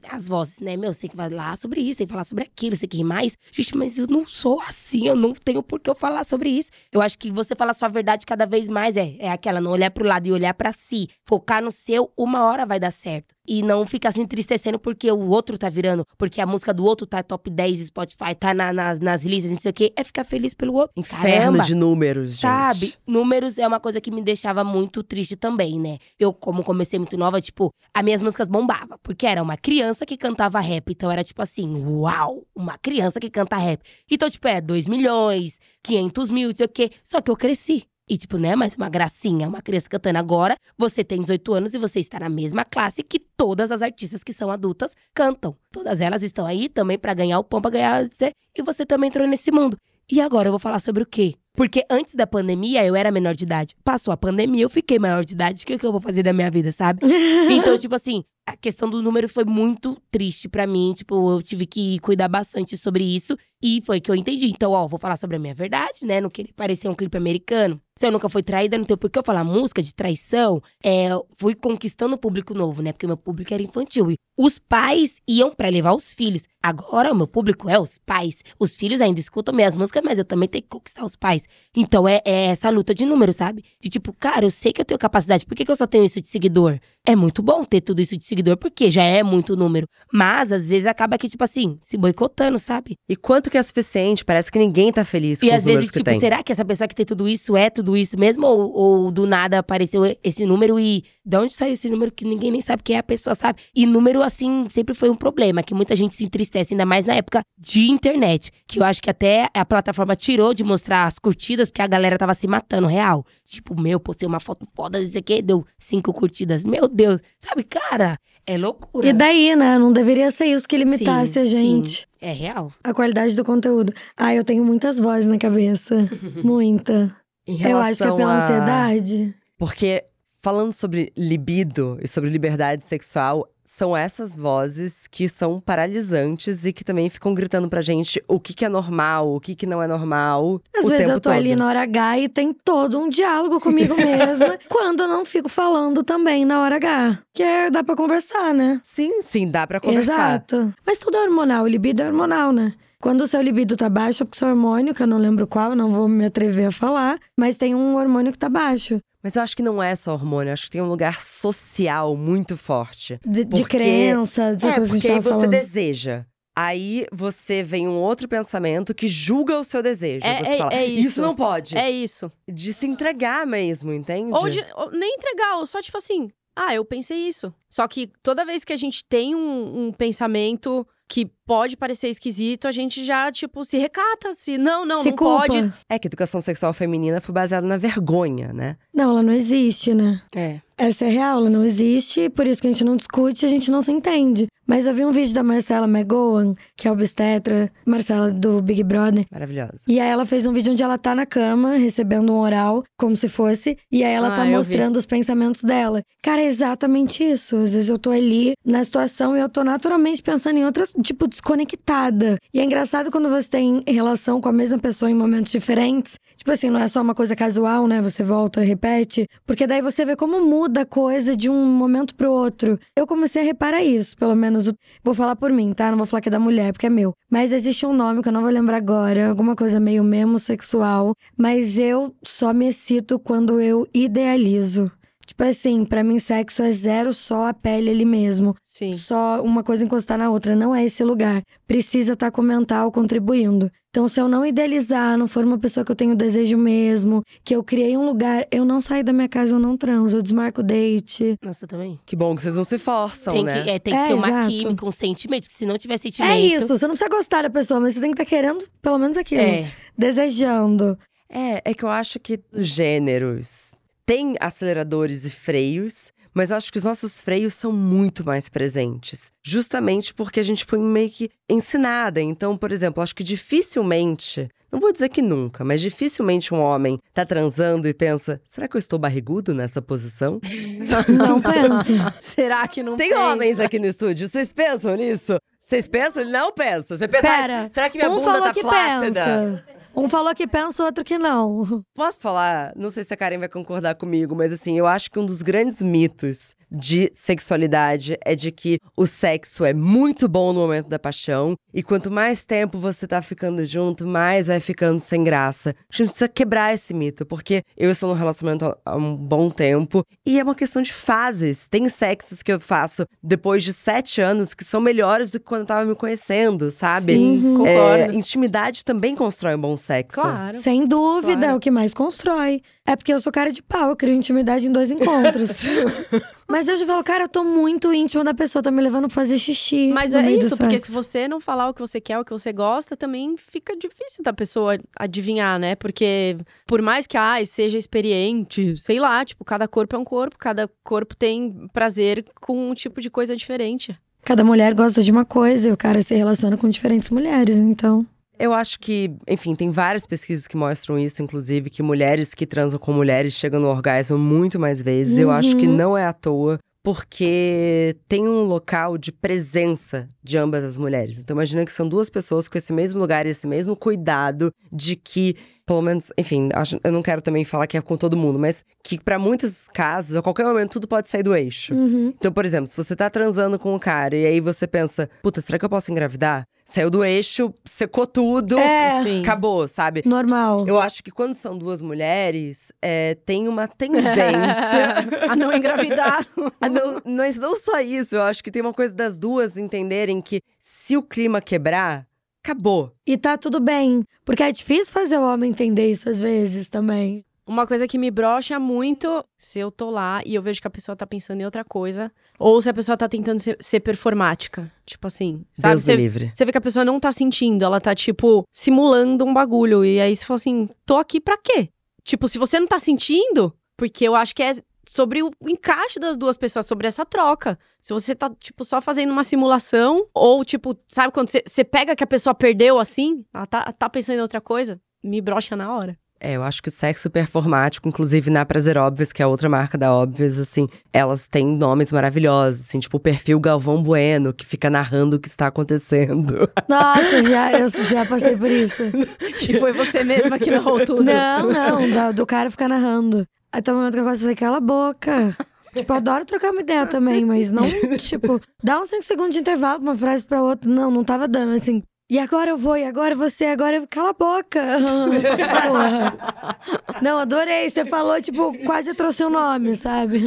as vozes, né? Meu, você tem que falar sobre isso, tem que falar sobre aquilo, você que mais. Gente, mas eu não sou assim, eu não tenho por que eu falar sobre isso. Eu acho que você falar sua verdade cada vez mais é, é aquela, não olhar pro lado e olhar pra si. Focar no seu, uma hora vai dar certo. E não ficar se entristecendo porque o outro tá virando, porque a música do outro tá top 10 de Spotify, tá na- nas, nas listas, não sei o quê. É ficar feliz pelo outro. Inferno Caramba. de números, gente. Sabe? Números é uma coisa que me deixava muito triste também, né? Eu, como comecei muito nova, tipo, as minhas músicas bombavam. Porque era uma criança que cantava rap. Então era tipo assim, uau! Uma criança que canta rap. Então, tipo, é 2 milhões, 500 mil, não sei o quê. Só que eu cresci. E, tipo, não é mais uma gracinha, uma criança cantando agora. Você tem 18 anos e você está na mesma classe que todas as artistas que são adultas cantam. Todas elas estão aí também pra ganhar o pão, pra ganhar. E você também entrou nesse mundo. E agora eu vou falar sobre o quê? Porque antes da pandemia eu era menor de idade. Passou a pandemia, eu fiquei maior de idade. O que, que eu vou fazer da minha vida, sabe? (laughs) Então, tipo assim, a questão do número foi muito triste pra mim. Tipo, eu tive que cuidar bastante sobre isso. E foi que eu entendi. Então, ó, vou falar sobre a minha verdade, né? Não querer parecer um clipe americano. Se eu nunca fui traída, não tem por que eu falar música de traição. É, fui conquistando o público novo, né? Porque meu público era infantil. E os pais iam pra levar os filhos. Agora, o meu público é os pais. Os filhos ainda escutam minhas músicas, mas eu também tenho que conquistar os pais. Então, é, é essa luta de número, sabe? De tipo, cara, eu sei que eu tenho capacidade. Por que, que eu só tenho isso de seguidor? É muito bom ter tudo isso de seguidor, porque já é muito número. Mas, às vezes, acaba que, tipo assim, se boicotando, sabe? E quanto que é suficiente? Parece que ninguém tá feliz E com às os números vezes, que tipo, tem. será que essa pessoa que tem tudo isso é tudo isso mesmo? Ou, ou do nada apareceu esse número e de onde saiu esse número que ninguém nem sabe quem é a pessoa, sabe? E número, assim, sempre foi um problema, que muita gente se entristece, ainda mais na época de internet. Que eu acho que até a plataforma tirou de mostrar as curtidas, porque a galera tava se matando, real. Tipo, meu, postei uma foto foda, não sei o quê, deu cinco curtidas. Meu Deus, sabe, cara? É loucura. E daí, né? Não deveria ser isso que limitasse Sim, a gente. sim. É real. A qualidade do conteúdo. Ah, eu tenho muitas vozes na cabeça. (laughs) Muita. Em Eu acho que é relação pela a- ansiedade. Porque falando sobre libido e sobre liberdade sexual, são essas vozes que são paralisantes e que também ficam gritando pra gente o que, que é normal, o que, que não é normal. Às o vezes eu tô todo. ali na hora H e tem todo um diálogo comigo (laughs) mesma. quando eu não fico falando também na hora H. Que é, dá pra conversar, né? Sim, sim, dá pra conversar. Exato. Mas tudo é hormonal, o libido é hormonal, né? Quando o seu libido tá baixo, é porque o seu hormônio, que eu não lembro qual, não vou me atrever a falar, mas tem um hormônio que tá baixo. Mas eu acho que não é só hormônio, acho que tem um lugar social muito forte. De, de Porque- crença, dessas É, coisas que porque a tava você falando. deseja. Aí você vem um outro pensamento que julga o seu desejo. É- você é- fala, é isso. não pode. É isso. De se entregar mesmo, entende? Ou, de- ou nem entregar, ou só tipo assim, ah, eu pensei isso. Só que toda vez que a gente tem um, um pensamento que pode parecer esquisito, a gente já, tipo, se recata. Se não, não, Se não culpa. pode. É que a educação sexual feminina foi baseada na vergonha, né? Não, ela não existe, né? É. Essa é real, ela não existe, por isso que a gente não discute, a gente não se entende. Mas eu vi um vídeo da Marcela McGowan, que é obstetra, Marcela do Big Brother. Maravilhosa. E aí ela fez um vídeo onde ela tá na cama, recebendo um oral, como se fosse, e aí ela Ah, tá eu vi. mostrando os pensamentos dela. Cara, é exatamente isso. Às vezes eu tô ali na situação e eu tô naturalmente pensando em outras, tipo, desconectada. E é engraçado quando você tem relação com a mesma pessoa em momentos diferentes. Tipo assim, não é só uma coisa casual, né? Você volta e repete. Porque daí você vê como muda a coisa de um momento pro outro. Eu comecei a reparar isso, pelo menos. Vou falar por mim, tá? Não vou falar que é da mulher, porque é meu. Mas existe um nome que eu não vou lembrar agora, alguma coisa meio memo sexual. Mas eu só me excito quando eu idealizo. Tipo assim, pra mim sexo é zero só a pele ali mesmo. Sim. Só uma coisa encostar na outra. Não é esse lugar. Precisa estar com o mental contribuindo. Então, se eu não idealizar, não for uma pessoa que eu tenho desejo mesmo, que eu criei um lugar, eu não saio da minha casa, eu não transo, eu desmarco o date. Nossa, eu também. Que bom que vocês não se forçam, Tem né? que, é, tem que É, ter uma exato. química, um sentimento. que Se não tiver sentimento. É isso, você não precisa gostar da pessoa, mas você tem que estar querendo pelo menos aquilo. É. Desejando. É, é que eu acho que os gêneros têm aceleradores e freios, mas acho que os nossos freios são muito mais presentes. Justamente porque a gente foi meio que ensinada. Então, por exemplo, acho que dificilmente, não vou dizer que nunca, mas dificilmente um homem tá transando e pensa: será que eu estou barrigudo nessa posição? (laughs) Não pense. (laughs) Será que não Tem pensa? homens aqui no estúdio, vocês pensam nisso? Vocês pensam? Não pensa. Você pensa, Pera, "Ah, será que minha um bunda tá que flácida? pensa. Um falou que pensa, o outro que não. (laughs) Posso falar? Não sei se a Karen vai concordar comigo, mas assim, eu acho que um dos grandes mitos de sexualidade é de que o sexo é muito bom no momento da paixão e quanto mais tempo você tá ficando junto, mais vai ficando sem graça. A gente precisa quebrar esse mito, porque eu estou num relacionamento há- um bom tempo e é uma questão de fases. Tem sexos que eu faço depois de sete anos que são melhores do que quando eu tava me conhecendo, sabe? Sim, É, concordo. intimidade também constrói um bom sexo. Claro. Sem dúvida, Claro. é o que mais constrói. É porque eu sou cara de pau, eu crio intimidade em dois encontros. (laughs) Mas eu já falo, cara, eu tô muito íntima da pessoa, tá me levando pra fazer xixi. Mas no é meio do isso, porque se sexo. você não falar o que você quer, o que você gosta, também fica difícil da pessoa adivinhar, né? Porque por mais que ai, seja experiente, sei lá, tipo, cada corpo é um corpo, cada corpo tem prazer com um tipo de coisa diferente. Cada mulher gosta de uma coisa e o cara se relaciona com diferentes mulheres, então. Eu acho que, enfim, tem várias pesquisas que mostram isso, inclusive, que mulheres que transam com mulheres chegam no orgasmo muito mais vezes. Eu acho que Uhum. não é à toa, porque tem um local de presença de ambas as mulheres. Então, imagina que são duas pessoas com esse mesmo lugar e esse mesmo cuidado de que, pelo menos, enfim, acho- eu não quero também falar que é com todo mundo, mas que pra muitos casos, a qualquer momento, tudo pode sair do eixo. Uhum. Então, por exemplo, se você tá transando com um cara e aí você pensa, puta, será que eu posso engravidar? Saiu do eixo, secou tudo, É. Acabou, sabe? Normal. Eu acho que quando são duas mulheres, é, tem uma tendência. (laughs) a não engravidar. (laughs) a não, mas não só isso, eu acho que tem uma coisa das duas entenderem que se o clima quebrar, acabou. E tá tudo bem. Porque é difícil fazer o homem entender isso às vezes também. Uma coisa que me brocha muito, se eu tô lá e eu vejo que a pessoa tá pensando em outra coisa, ou se a pessoa tá tentando ser, ser performática. Tipo assim, sabe? Deus Você- me livre. Você vê que a pessoa não tá sentindo, ela tá, tipo, simulando um bagulho. E aí você fala assim: tô aqui pra quê? Tipo, se você não tá sentindo, porque eu acho que é sobre o encaixe das duas pessoas, sobre essa troca. Se você tá, tipo, só fazendo uma simulação, ou, tipo, sabe quando você, pega que a pessoa perdeu assim, ela tá, tá pensando em outra coisa, me brocha na hora. É, eu acho que o sexo performático, inclusive na Prazer Óbvias, que é outra marca da Óbvias, assim, elas têm nomes maravilhosos, assim, tipo o perfil Galvão Bueno, que fica narrando o que está acontecendo. (laughs) Nossa, já, eu já passei por isso. (laughs) E foi você mesma que narrou tudo. Não, não, da- do cara ficar narrando. Até o momento que eu quase falei, cala a boca. (laughs) Tipo, adoro trocar uma ideia também, mas não, (laughs) tipo, dá uns 5 segundos de intervalo pra uma frase pra outra. Não, não tava dando, assim. E agora eu vou, e agora você, agora eu... cala a boca. (laughs) Não, adorei. Você falou, tipo, quase trouxe o nome, sabe?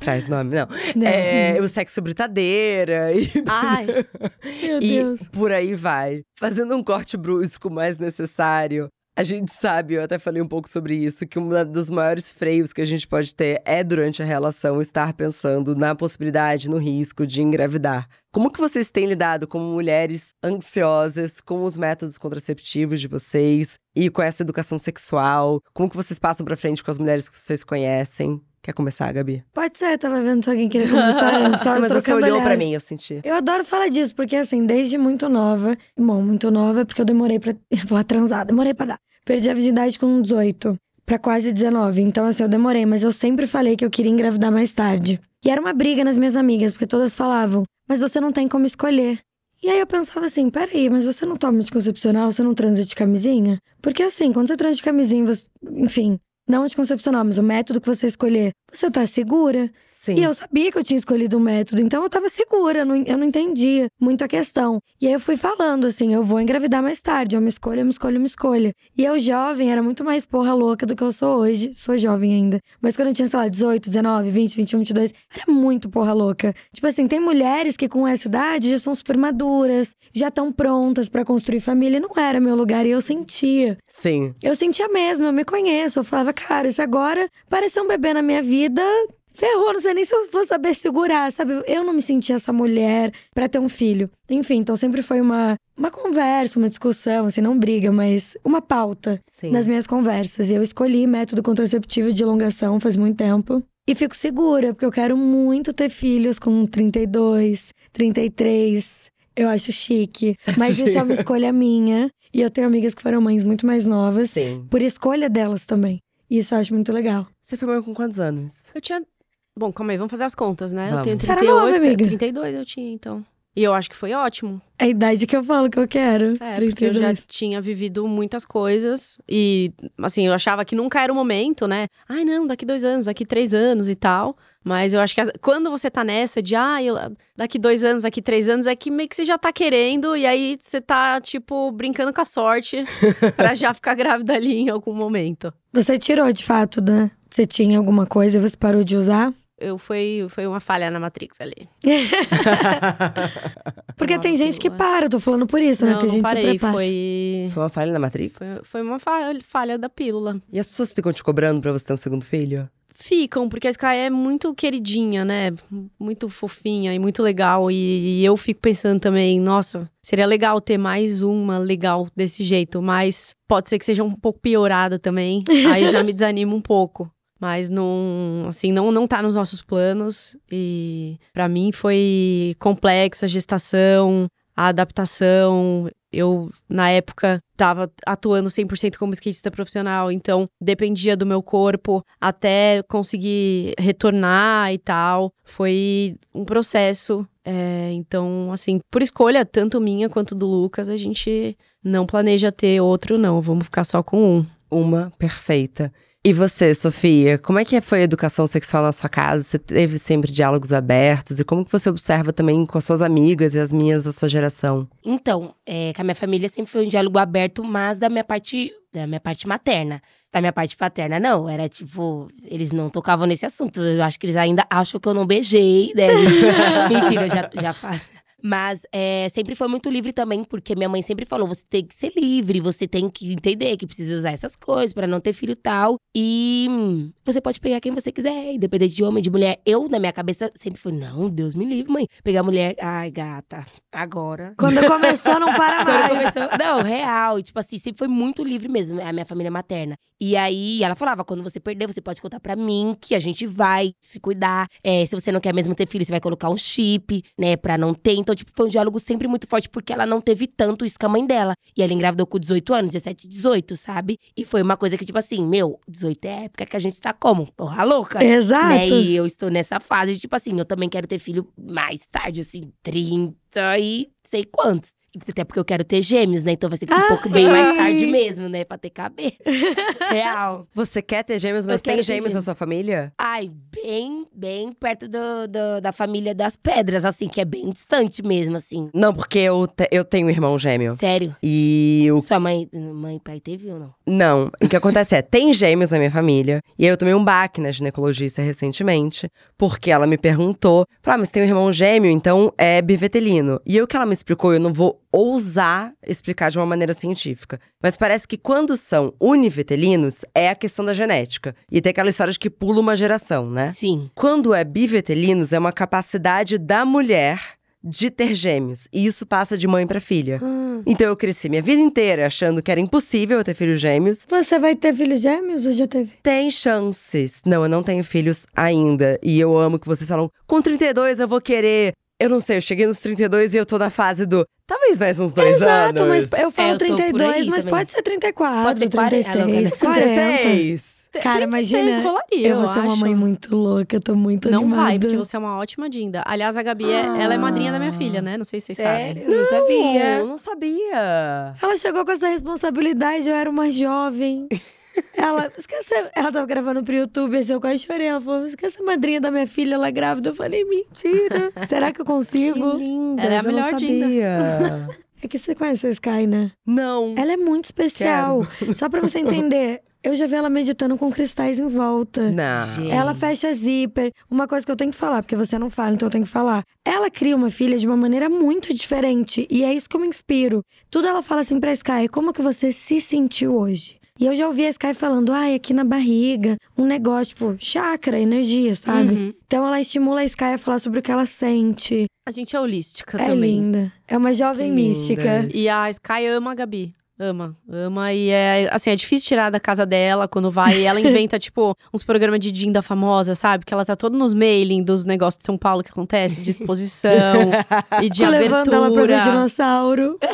Traz nome, não. Não. É, o sexo britadeira e, Ai, Meu e Deus. por aí vai. Fazendo um corte brusco mais necessário. A gente sabe, eu até falei um pouco sobre isso, que um dos maiores freios que a gente pode ter é durante a relação estar pensando na possibilidade, no risco de engravidar. Como que vocês têm lidado como mulheres ansiosas com os métodos contraceptivos de vocês e com essa educação sexual? Como que vocês passam pra frente com as mulheres que vocês conhecem? Quer começar, Gabi? Pode ser, tava vendo se alguém queria começar. (laughs) Mas você olhou pra mim, eu senti. Eu adoro falar disso, porque assim, desde muito nova. Bom, muito nova, porque eu demorei pra. (laughs) Eu vou transar, demorei pra dar. Perdi a virgindade com 18 pra quase 19. Então, assim, eu demorei, mas eu sempre falei que eu queria engravidar mais tarde. E era uma briga nas minhas amigas, porque todas falavam, mas você não tem como escolher. E aí eu pensava assim, peraí, mas você não toma anticoncepcional, você não transa de camisinha? Porque assim, quando você transa de camisinha, você, enfim, não anticoncepcional, mas o método que você escolher, você tá segura? Sim. E eu sabia que eu tinha escolhido um método, então eu tava segura, eu não, eu não entendia muito a questão. E aí eu fui falando assim: eu vou engravidar mais tarde, é uma escolha, é uma escolha, é uma escolha. E eu, jovem, era muito mais porra louca do que eu sou hoje. Sou jovem ainda. Mas quando eu tinha, sei lá, 18, 19, 20, 21, 22, era muito porra louca. Tipo assim, tem mulheres que com essa idade já são super maduras, já estão prontas pra construir família. Não era meu lugar e eu sentia. Sim. Eu sentia mesmo, eu me conheço. Eu falava, cara, isso agora pareceu um bebê na minha vida. Ferrou, não sei nem se eu vou saber segurar, sabe? Eu não me sentia essa mulher pra ter um filho. Enfim, então sempre foi uma, uma conversa, uma discussão, assim, não briga, mas uma pauta Sim. nas minhas conversas. E eu escolhi método contraceptivo de elongação faz muito tempo. E fico segura, porque eu quero muito ter filhos com 32, 33. Eu acho chique. Mas isso é uma escolha minha. E eu tenho amigas que foram mães muito mais novas Sim. por escolha delas também. E isso eu acho muito legal. Você foi mãe com quantos anos? eu tinha. Bom, calma aí, vamos fazer as contas, né? Vamos. Eu tenho Você era nova, 38, amiga. 32 eu tinha, então. E eu acho que foi ótimo. É a idade que eu falo que eu quero. É, porque eu já 32. tinha vivido muitas coisas e, assim, eu achava que nunca era o momento, né? Ai, não, daqui dois anos, daqui três anos e tal. Mas eu acho que as- quando você tá nessa de, ah, daqui dois anos, daqui três anos, é que meio que você já tá querendo e aí você tá, tipo, brincando com a sorte (laughs) pra já ficar grávida ali em algum momento. Você tirou de fato, né? Você tinha alguma coisa e você parou de usar? Eu foi, foi uma falha na Matrix ali. (laughs) Porque tem gente que para, eu tô falando por isso, né? não, Tem não gente que parei, prepara. foi... Foi uma falha na Matrix? Foi, foi uma falha, falha da pílula. E as pessoas ficam te cobrando pra você ter um segundo filho? Ficam, porque a Sky é muito queridinha, né? Muito fofinha e muito legal. E, e eu fico pensando também, nossa, seria legal ter mais uma legal desse jeito, mas pode ser que seja um pouco piorada também. Aí já me (laughs) desanima um pouco. Mas não, assim, não, não tá nos nossos planos. E pra mim foi complexa a gestação, a adaptação. Eu, na época, tava atuando 100% como skatista profissional, então dependia do meu corpo até conseguir retornar e tal. Foi um processo. é, então, assim, por escolha, tanto minha quanto do Lucas, a gente não planeja ter outro, não. Vamos ficar só com um. Uma perfeita. E você, Sofia, como é que foi a educação sexual na sua casa? Você teve sempre diálogos abertos? E como que você observa também com as suas amigas e as minhas da sua geração? Então, é, com a minha família sempre foi um diálogo aberto, mas da minha parte, da minha parte materna. Da minha parte paterna, não. Era tipo, eles não tocavam nesse assunto. Eu acho que eles ainda acham que eu não beijei, né? (laughs) Mentira, eu já, já falo. Mas é, sempre foi muito livre também, porque minha mãe sempre falou: você tem que ser livre, você tem que entender que precisa usar essas coisas pra não ter filho e tal. E você pode pegar quem você quiser, independente de homem, de mulher. Eu, na minha cabeça, sempre fui: não, Deus me livre, mãe. Pegar mulher, ai, gata, agora. Quando começou, não para (laughs) Quando mais. começou, não, real. E, tipo assim, sempre foi muito livre mesmo, a minha família materna. E aí, ela falava, quando você perder, você pode contar pra mim que a gente vai se cuidar. É, se você não quer mesmo ter filho, você vai colocar um chip, né, pra não ter. Então, tipo, foi um diálogo sempre muito forte, porque ela não teve tanto isso com a mãe dela. E ela engravidou com 18 anos, 17, 18, sabe? E foi uma coisa que, tipo assim, meu, 18 é a época que a gente tá como? Porra louca. Exato. Né? E eu estou nessa fase de, tipo assim, eu também quero ter filho mais tarde, assim, 30, aí sei quantos. Até porque eu quero ter gêmeos, né? Então vai ser um pouco bem mais tarde mesmo, né? Pra ter cabelo. (laughs) Real. Você quer ter gêmeos, mas Eu tem ter gêmeos na gêmeos. sua família? Ai, bem, bem perto do, do- da família das pedras, assim, que é bem distante mesmo, assim. Não, porque eu, te- eu tenho um irmão gêmeo. Sério. E o. Sua mãe, mãe e pai teve ou não? Não. O que acontece é, tem gêmeos na minha família. E aí eu tomei um baque na ginecologista recentemente. Porque ela me perguntou: falou, ah, mas tem um irmão gêmeo, então é bivetelino. E o que ela me explicou, eu não vou ousar explicar de uma maneira científica. Mas parece que quando são univetelinos, é a questão da genética. E tem aquela história de que pula uma geração, né? Sim. Quando é bivetelinos, é uma capacidade da mulher de ter gêmeos. E isso passa de mãe pra filha. Então eu cresci minha vida inteira achando que era impossível eu ter filhos gêmeos. Você vai ter filhos gêmeos ou já teve? Tem chances. Não, eu não tenho filhos ainda. E eu amo que vocês falam, com 32 eu vou querer. Eu não sei, eu cheguei nos 32 e eu tô na fase do. Talvez mais uns dois Exato, anos. mas eu falo É, eu tô por 32, aí mas também. pode ser 34, Pode ser 40, 36, ela- 40. 36. Cara, 36 imagina, rolaria, eu vou ser uma acho. mãe muito louca, eu tô muito Não animada. vai, porque você é uma ótima Dinda. Aliás, a Gabi, é, ela é madrinha da minha filha, né? Não sei se vocês sabem. Sério? Não sabia. Não, não sabia. Ela chegou com essa responsabilidade, eu era uma jovem. (laughs) Ela, esquece, ela tava gravando pro YouTube, assim, eu quase chorei. Ela falou, esquece a madrinha da minha filha, ela é grávida. Eu falei, mentira. (laughs) Será que eu Que consigo? linda. Ela é a eu não melhor Dinda. sabia. (laughs) É que você conhece a Sky, né? não. Ela é muito especial. (laughs) Só pra você entender, eu já vi ela meditando com cristais em volta. Não. Gente. Ela fecha zíper. Uma coisa que eu tenho que falar, porque você não fala, então eu tenho que falar. Ela cria uma filha de uma maneira muito diferente. E é isso que eu me inspiro. Tudo ela fala assim pra Sky: como que você se sentiu hoje? E eu já ouvi a Sky falando, ai, aqui na barriga, um negócio, tipo, chakra, energia, sabe? Uhum. Então ela estimula a Sky a falar sobre o que ela sente. A gente é holística é também. linda. É uma jovem Que linda. mística. E a Sky ama a Gabi. Ama, ama. E é assim, é difícil tirar da casa dela quando vai. E ela (laughs) inventa, tipo, uns programas de Dinda famosa, sabe? Que ela tá todo nos mailing dos negócios de São Paulo que acontece, de exposição e de (laughs) levando ela pra ver abertura. dinossauro. (laughs)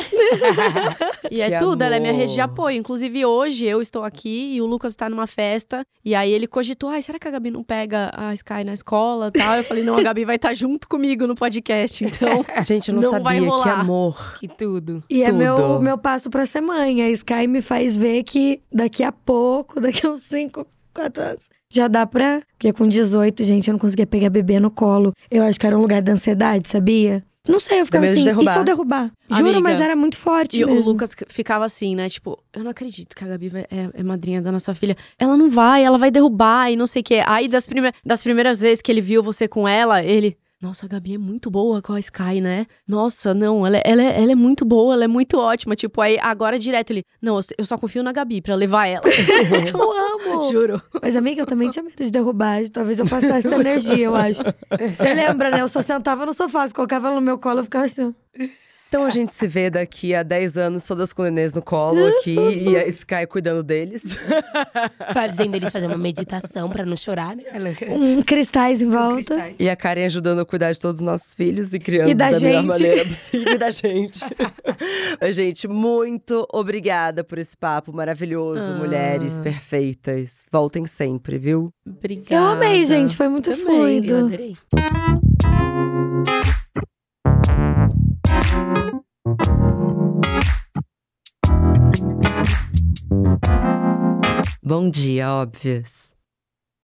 E é Que tudo, ela é minha rede de apoio. Inclusive, hoje eu estou aqui e o Lucas tá numa festa. E aí ele cogitou: ai, será que a Gabi não pega a Sky na escola e tal? Eu falei: não, a Gabi vai estar junto comigo no podcast. Então, Gente, eu não, Não vai sabia. Que amor. Que tudo. E é Tudo. meu, meu passo pra ser mãe. A Sky me faz ver que daqui a pouco, (laughs) daqui a uns 5, 4 anos, já dá pra. Porque com 18, gente, eu não conseguia pegar bebê no colo. Eu acho que era um lugar da ansiedade, sabia? Não sei, eu ficava medo de assim, e se derrubar. eu derrubar? Juro, Amiga, mas era muito forte e o mesmo. Lucas ficava assim, né? Tipo, eu não acredito que a Gabi vai- é, é madrinha da nossa filha. Ela não vai, ela vai derrubar e não sei o quê. Aí, das, prime das primeiras vezes que ele viu você com ela, ele. Nossa, a Gabi é muito boa com a Sky, né? Nossa, não, ela, é- ela, é- ela é muito boa, ela é muito ótima. Tipo, aí agora direto ele. Não, eu- eu só confio na Gabi pra levar ela. (laughs) Eu amo. Juro. Mas, amiga, eu também tinha medo de derrubar. Talvez eu passasse essa energia, eu acho. (laughs) Você lembra, né? Eu só sentava no sofá, se colocava ela no meu colo, eu ficava assim. Então a gente se vê daqui a 10 anos, todas com nenês no colo aqui e a Sky cuidando deles. (laughs) Fazendo eles fazer uma meditação pra não chorar, né? Um cristais em volta. E a Karen ajudando a cuidar de todos os nossos filhos e criando E da da melhor gente. maneira possível e da gente. (laughs) Gente, muito obrigada por esse papo maravilhoso. Ah. Mulheres perfeitas. Voltem sempre, viu? Obrigada. Eu amei, gente. Foi muito Também, fluido. Eu adorei. Bom dia, óbvias.